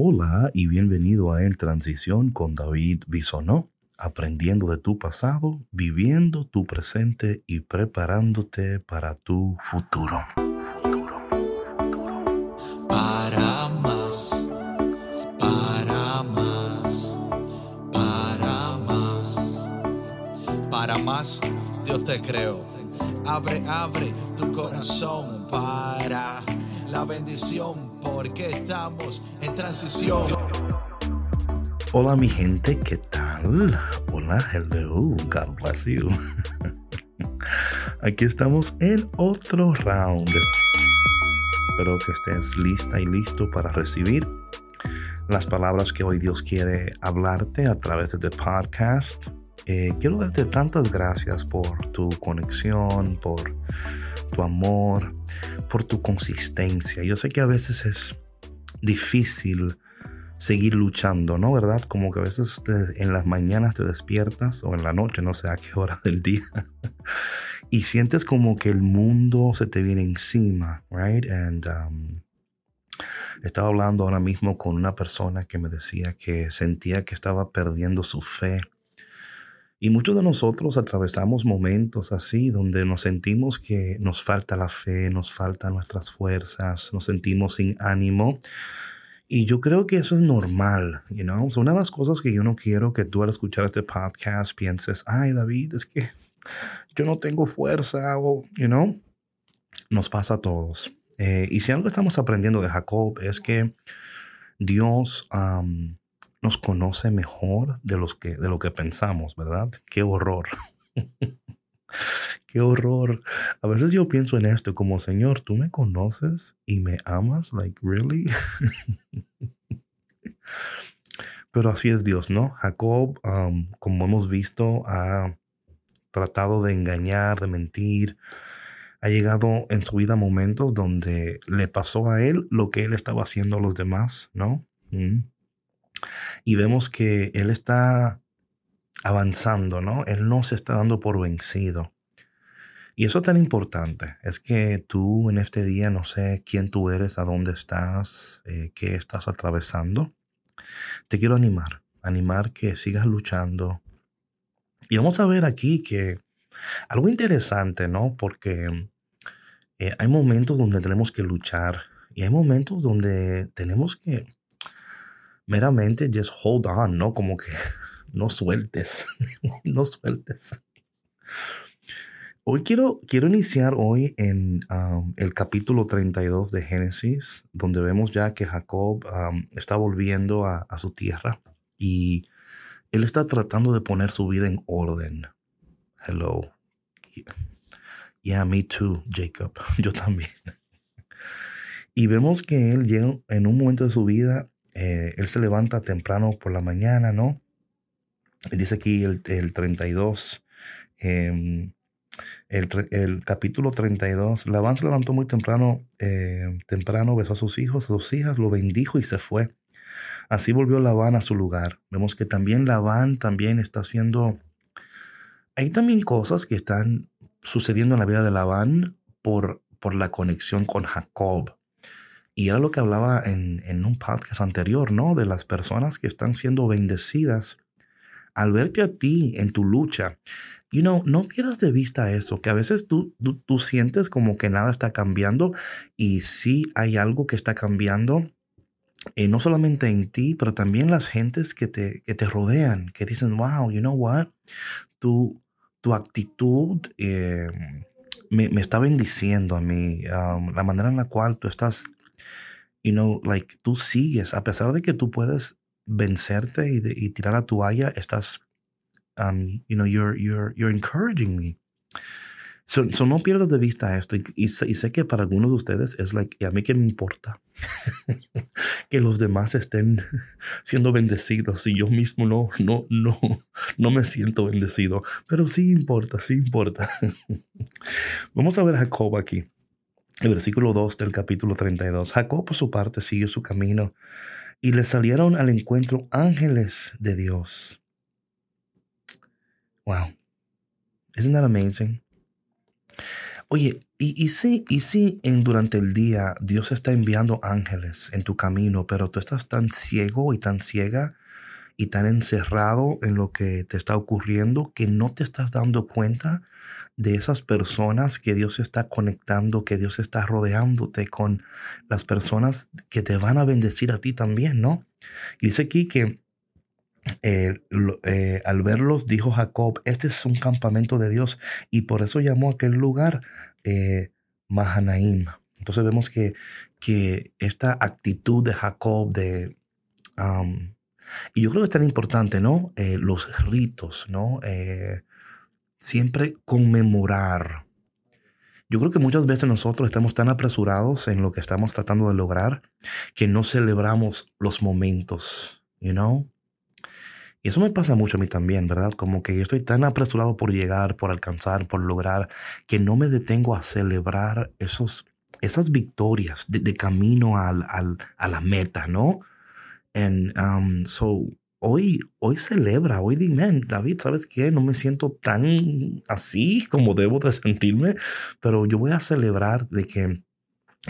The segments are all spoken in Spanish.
Hola y bienvenido a En Transición con David Bisonó, aprendiendo de tu pasado, viviendo tu presente y preparándote para tu futuro. Futuro, futuro. Para más, para más, para más, para más, Dios te creo. Abre, abre tu corazón para la bendición porque estamos en transición. Hola mi gente, ¿qué tal? Hola, hello, God bless you. Aquí estamos en otro round. Espero que estés lista y listo para recibir las palabras que hoy Dios quiere hablarte a través de este podcast. Eh, quiero darte tantas gracias por tu conexión, por tu amor, por tu consistencia. Yo sé que a veces es difícil seguir luchando, ¿no? ¿Verdad? Como que a veces en las mañanas te despiertas o en la noche, no sé a qué hora del día, y sientes como que el mundo se te viene encima, right? And um, estaba hablando ahora mismo con una persona que me decía que sentía que estaba perdiendo su fe y muchos de nosotros atravesamos momentos así donde nos sentimos que nos falta la fe, nos faltan nuestras fuerzas, nos sentimos sin ánimo. Y yo creo que eso es normal, you know. una de las cosas que yo no quiero que tú al escuchar este podcast pienses, ay David, es que yo no tengo fuerza o, you nos pasa a todos. Eh, y si algo estamos aprendiendo de Jacob es que Dios nos conoce mejor de, los que, de lo que pensamos, ¿verdad? Qué horror. Qué horror. A veces yo pienso en esto como, Señor, tú me conoces y me amas, like, really? Pero así es Dios, ¿no? Jacob, um, como hemos visto, ha tratado de engañar, de mentir. Ha llegado en su vida momentos donde le pasó a él lo que él estaba haciendo a los demás, ¿no? Mm y vemos que Él está avanzando, ¿no? Él no se está dando por vencido. Y eso es tan importante. Es que tú en este día no sé quién tú eres, a dónde estás, eh, qué estás atravesando. Te quiero animar, animar que sigas luchando. Y vamos a ver aquí que algo interesante, ¿no? Porque eh, hay momentos donde tenemos que luchar y hay momentos donde tenemos que meramente just hold on, ¿no? Como que no sueltes, no sueltes. Hoy quiero, quiero iniciar hoy en um, el capítulo 32 de Génesis, donde vemos ya que Jacob um, está volviendo a, a, su tierra y él está tratando de poner su vida en orden. Hello. Yeah, me too, Jacob. Yo también. Y vemos que él llega en un momento de su vida eh, él se levanta temprano por la mañana, ¿no? Dice aquí el, 32, em, el, capítulo 32, Labán se levantó muy temprano, eh, temprano besó a sus hijos, a sus hijas, lo bendijo y se fue. Así volvió Labán a su lugar. Vemos que también Labán también está haciendo... Hay también cosas que están sucediendo en la vida de Labán por, por la conexión con Jacob. Y era lo que hablaba en, un podcast anterior, ¿no? De las personas que están siendo bendecidas al verte a ti en tu lucha. You know, no pierdas de vista eso, que a veces tú, tú, sientes como que nada está cambiando y sí hay algo que está cambiando, eh, no solamente en ti, pero también las gentes que te, que te rodean, que dicen, wow, you know what, tu, tu actitud eh, me, está bendiciendo a mí, um, la manera en la cual tú estás you know, like tú sigues, a pesar de que tú puedes vencerte y, y tirar la toalla, estás, um, you know, you're, you're, you're encouraging me. So, no pierdas de vista esto y, sé, que para algunos de ustedes es like, ¿y a mí qué me importa? que los demás estén siendo bendecidos y yo mismo no, no, no, no me siento bendecido. Pero sí importa, sí importa. Vamos a ver a Jacob aquí. El versículo 2 del capítulo 32. Jacob por su parte siguió su camino y le salieron al encuentro ángeles de Dios. Wow. Isn't that amazing? Oye, Y, y y sí, en, durante el día Dios está enviando ángeles en tu camino, pero tú estás tan ciego y tan ciega y tan encerrado en lo que te está ocurriendo que no te estás dando cuenta de esas personas que Dios está conectando, que Dios está rodeándote con las personas que te van a bendecir a ti también, ¿no? Y dice aquí que eh, eh, al verlos dijo Jacob, este es un campamento de Dios y por eso llamó a aquel lugar eh, Mahanaim. Entonces vemos que, que esta actitud de Jacob de... y yo creo que es tan importante, ¿no? los ritos, ¿no? siempre conmemorar. Yo creo que muchas veces nosotros estamos tan apresurados en lo que estamos tratando de lograr que no celebramos los momentos, you know? Y eso me pasa mucho a mí también, ¿verdad? Como que yo estoy tan apresurado por llegar, por alcanzar, por lograr, que no me detengo a celebrar esos, esas victorias de, camino al, a la meta, ¿no? And um, so hoy, hoy celebra, hoy dime, David, ¿sabes qué? No me siento tan así como debo de sentirme, pero yo voy a celebrar de que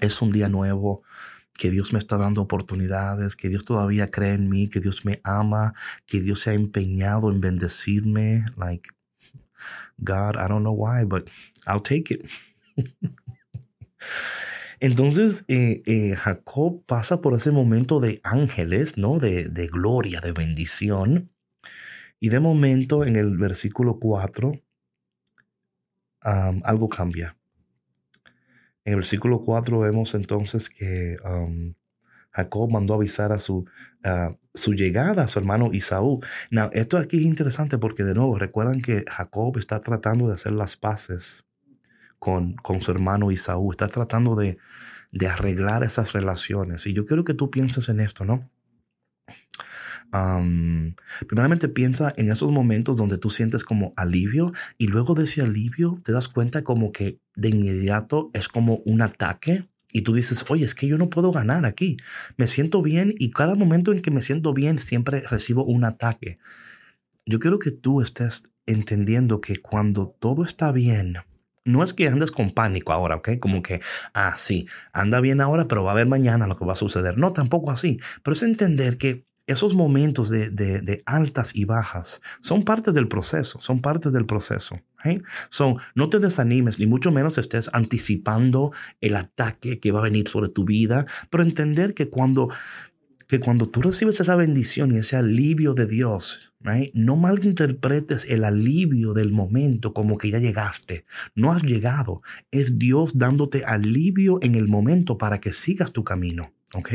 es un día nuevo, que Dios me está dando oportunidades, que Dios todavía cree en mí, que Dios me ama, que Dios se ha empeñado en bendecirme. Like, God, I don't know why, but I'll take it. Entonces eh, eh, Jacob pasa por ese momento de ángeles, ¿no? De, gloria, de bendición. Y de momento en el versículo 4, algo cambia. En el versículo 4 vemos entonces que Jacob mandó avisar a su, su llegada a su hermano Isaú. Now, esto aquí es interesante porque de nuevo recuerdan que Jacob está tratando de hacer las paces con, con su hermano Isaú. Está tratando de, de arreglar esas relaciones. Y yo quiero que tú pienses en esto, ¿no? primeramente piensa en esos momentos donde tú sientes como alivio y luego de ese alivio te das cuenta como que de inmediato es como un ataque y tú dices, oye, es que yo no puedo ganar aquí. Me siento bien y cada momento en que me siento bien siempre recibo un ataque. Yo quiero que tú estés entendiendo que cuando todo está bien, no es que andes con pánico ahora, ¿ok? Como que, ah, sí, anda bien ahora, pero va a ver mañana lo que va a suceder. No, tampoco así. Pero es entender que esos momentos de, de, altas y bajas son parte del proceso, son parte del proceso. Son, no te desanimes, ni mucho menos estés anticipando el ataque que va a venir sobre tu vida, pero entender que cuando que cuando tú recibes esa bendición y ese alivio de Dios, no malinterpretes el alivio del momento como que ya llegaste. No has llegado. Es Dios dándote alivio en el momento para que sigas tu camino. ¿Ok?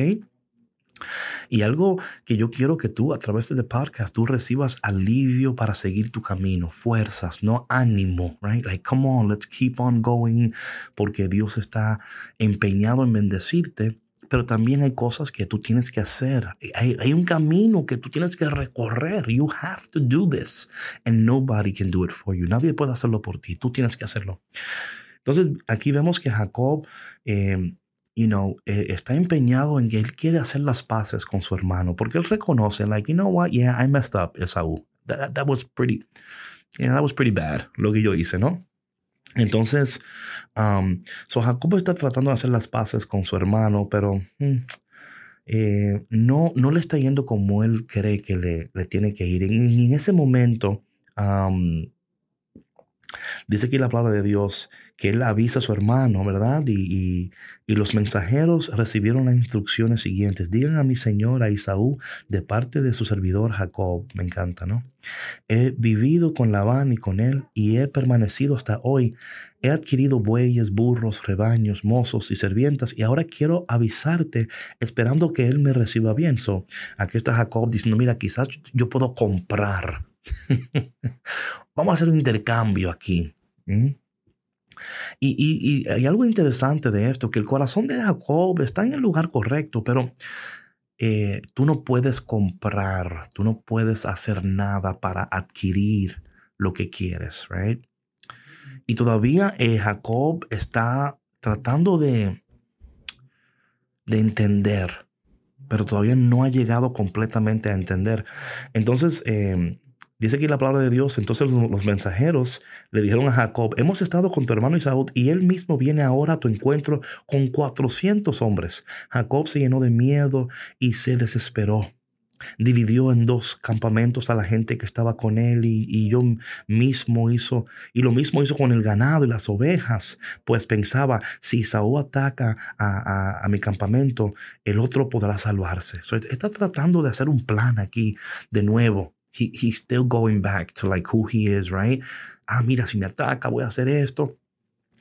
Y algo que yo quiero que tú a través de este podcast tú recibas alivio para seguir tu camino, fuerzas, no ánimo, right? Like, come on, let's keep on going, porque Dios está empeñado en bendecirte pero también hay cosas que tú tienes que hacer. Hay, hay, un camino que tú tienes que recorrer. You have to do this. And nobody can do it for you. Nadie puede hacerlo por ti. Tú tienes que hacerlo. Entonces, aquí vemos que Jacob, eh, you know, eh, está empeñado en que él quiere hacer las paces con su hermano, porque él reconoce, like, you know what, yeah, I messed up, Esaú. That, that was pretty, yeah, that was pretty bad, lo que yo hice, ¿no? Entonces, um, so Jacob está tratando de hacer las paces con su hermano, pero mm, eh, no, no le está yendo como él cree que le, le tiene que ir. Y en, ese momento, um, dice aquí la palabra de Dios que él avisa a su hermano, ¿verdad? Y, los mensajeros recibieron las instrucciones siguientes. Digan a mi señor, a Isaú, de parte de su servidor Jacob. Me encanta, ¿no? He vivido con Labán y con él y he permanecido hasta hoy. He adquirido bueyes, burros, rebaños, mozos y servientas y ahora quiero avisarte esperando que él me reciba bien. So, aquí está Jacob diciendo, mira, quizás yo puedo comprar. Vamos a hacer un intercambio aquí. Y, hay algo interesante de esto, que el corazón de Jacob está en el lugar correcto, pero eh, tú no puedes comprar, tú no puedes hacer nada para adquirir lo que quieres, right? Y todavía eh, Jacob está tratando de, de entender, pero todavía no ha llegado completamente a entender. Entonces, eh, Dice aquí la palabra de Dios, entonces los, mensajeros le dijeron a Jacob, hemos estado con tu hermano Isaú y él mismo viene ahora a tu encuentro con 400 hombres. Jacob se llenó de miedo y se desesperó. Dividió en dos campamentos a la gente que estaba con él y, yo mismo hizo, y lo mismo hizo con el ganado y las ovejas, pues pensaba, si Saúl ataca a, mi campamento, el otro podrá salvarse. está tratando de hacer un plan aquí de nuevo he, he's still going back to like who he is, right? Ah, mira, si me ataca, voy a hacer esto.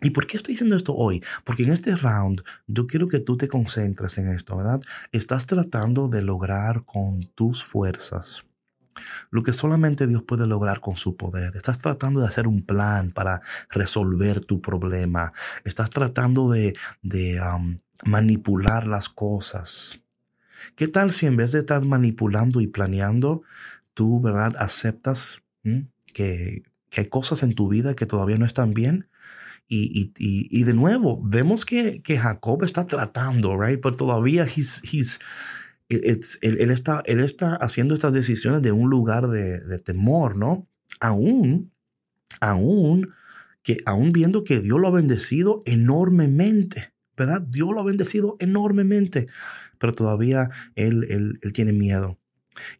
¿Y por qué estoy diciendo esto hoy? Porque en este round yo quiero que tú te concentres en esto, ¿verdad? Estás tratando de lograr con tus fuerzas lo que solamente Dios puede lograr con su poder. Estás tratando de hacer un plan para resolver tu problema. Estás tratando de, de um, manipular las cosas. ¿Qué tal si en vez de estar manipulando y planeando, tú, ¿verdad? Aceptas que, hay cosas en tu vida que todavía no están bien. Y, de nuevo, vemos que, que, Jacob está tratando, right? Pero todavía he's, he's, él, está, él está haciendo estas decisiones de un lugar de, temor, ¿no? Aún, aún, que, aún viendo que Dios lo ha bendecido enormemente, ¿verdad? Dios lo ha bendecido enormemente, pero todavía él, él, él tiene miedo.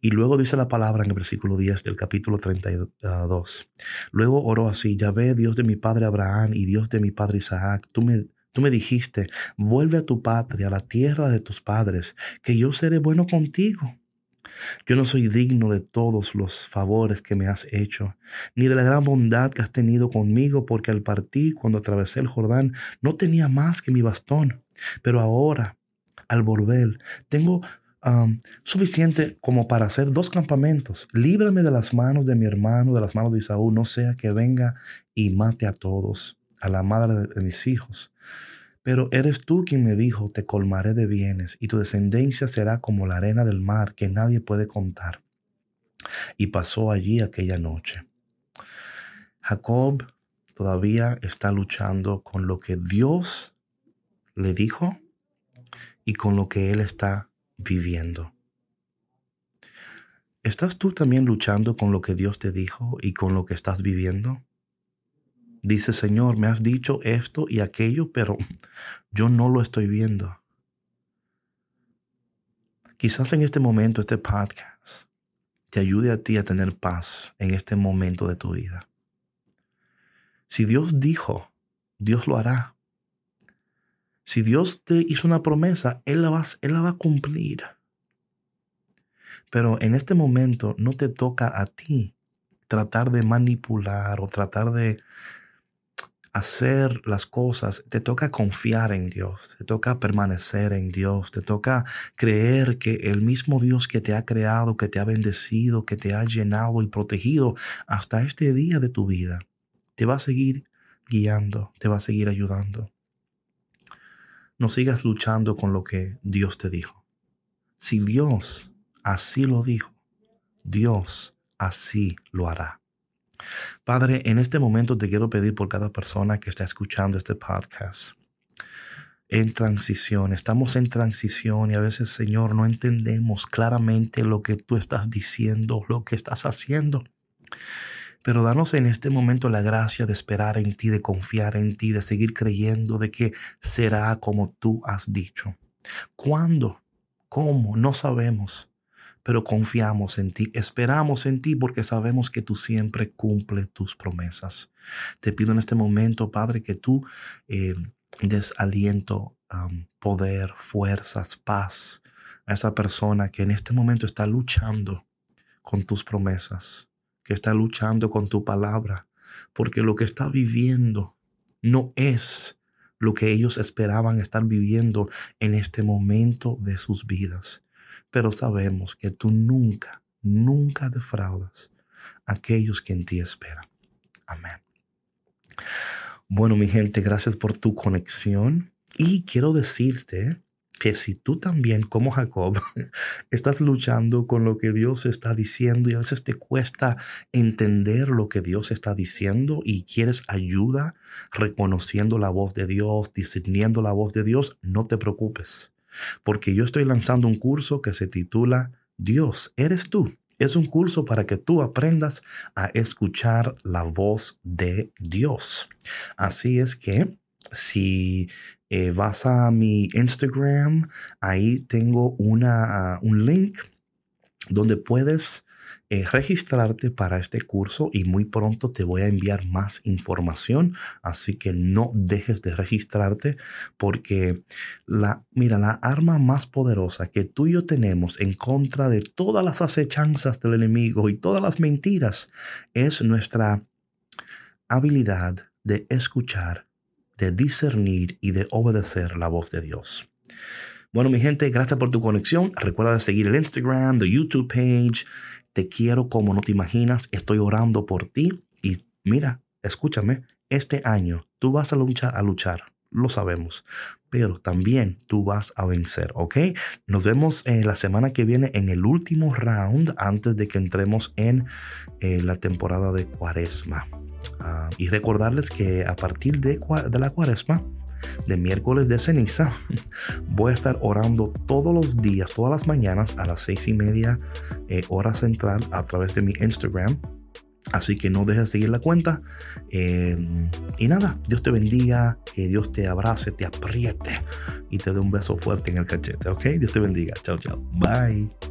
Y luego dice la palabra en el versículo 10 del capítulo 32. Luego oró así, Ya ve, Dios de mi padre Abraham y Dios de mi padre Isaac, tú me, tú me dijiste, vuelve a tu patria, a la tierra de tus padres, que yo seré bueno contigo. Yo no soy digno de todos los favores que me has hecho, ni de la gran bondad que has tenido conmigo, porque al partir, cuando atravesé el Jordán, no tenía más que mi bastón. Pero ahora, al volver, tengo suficiente como para hacer dos campamentos. Líbrame de las manos de mi hermano, de las manos de Isaú, no sea que venga y mate a todos, a la madre de mis hijos. Pero eres tú quien me dijo, te colmaré de bienes, y tu descendencia será como la arena del mar que nadie puede contar. Y pasó allí aquella noche. Jacob todavía está luchando con lo que Dios le dijo y con lo que él está viviendo. ¿Estás tú también luchando con lo que Dios te dijo y con lo que estás viviendo? Dice, Señor, me has dicho esto y aquello, pero yo no lo estoy viendo. Quizás en este momento, este podcast, te ayude a ti a tener paz en este momento de tu vida. Si Dios dijo, Dios lo hará. Si Dios te hizo una promesa, Él la, va, él la va a cumplir. Pero en este momento no te toca a ti tratar de manipular o tratar de hacer las cosas, te toca confiar en Dios, te toca permanecer en Dios, te toca creer que el mismo Dios que te ha creado, que te ha bendecido, que te ha llenado y protegido hasta este día de tu vida, te va a seguir guiando, te va a seguir ayudando. No sigas luchando con lo que Dios te dijo. Si Dios así lo dijo, Dios así lo hará. Padre, en este momento te quiero pedir por cada persona que está escuchando este podcast. En transición, estamos en transición y a veces, Señor, no entendemos claramente lo que tú estás diciendo, lo que estás haciendo. Pero danos en este momento la gracia de esperar en ti, de confiar en ti, de seguir creyendo de que será como tú has dicho. ¿Cuándo? ¿Cómo? No sabemos, pero confiamos en ti, esperamos en ti porque sabemos que tú siempre cumples tus promesas. Te pido en este momento, Padre, que tú eh, des aliento, poder, fuerzas, paz a esa persona que en este momento está luchando con tus promesas que está luchando con tu palabra, porque lo que está viviendo no es lo que ellos esperaban estar viviendo en este momento de sus vidas. Pero sabemos que tú nunca, nunca defraudas a aquellos que en ti esperan. Amén. Bueno, mi gente, gracias por tu conexión. Y quiero decirte que si tú también, como Jacob, estás luchando con lo que Dios está diciendo y a veces te cuesta entender lo que Dios está diciendo y quieres ayuda reconociendo la voz de Dios, discerniendo la voz de Dios, no te preocupes, porque yo estoy lanzando un curso que se titula Dios, eres tú Es un curso para que tú aprendas a escuchar la voz de Dios. Así es que si eh, vas a mi Instagram, ahí tengo una, un link donde puedes eh, registrarte para este curso y muy pronto te voy a enviar más información. Así que no dejes de registrarte porque la, mira, la arma más poderosa que tú y yo tenemos en contra de todas las acechanzas del enemigo y todas las mentiras es nuestra habilidad de escuchar, de discernir y de obedecer la voz de Dios. Bueno, mi gente, gracias por tu conexión. Recuerda seguir el Instagram, the YouTube page te quiero como no te imaginas. Estoy orando por ti. Y mira, escúchame, este año tú vas a luchar, a luchar. Lo sabemos. Pero también tú vas a vencer, ¿ok? Nos vemos eh, la semana que viene en el último round antes de que entremos en eh, la temporada de cuaresma. Ah, y recordarles que a partir de, de la cuaresma, de miércoles de ceniza, voy a estar orando todos los días, todas las mañanas a las seis y media eh, hora central a través de mi Instagram. Así que no dejes de seguir la cuenta. Eh, y nada, Dios te bendiga, que Dios te abrace, te apriete y te dé un beso fuerte en el cachete. ¿Ok? Dios te bendiga. Chao, chao. Bye.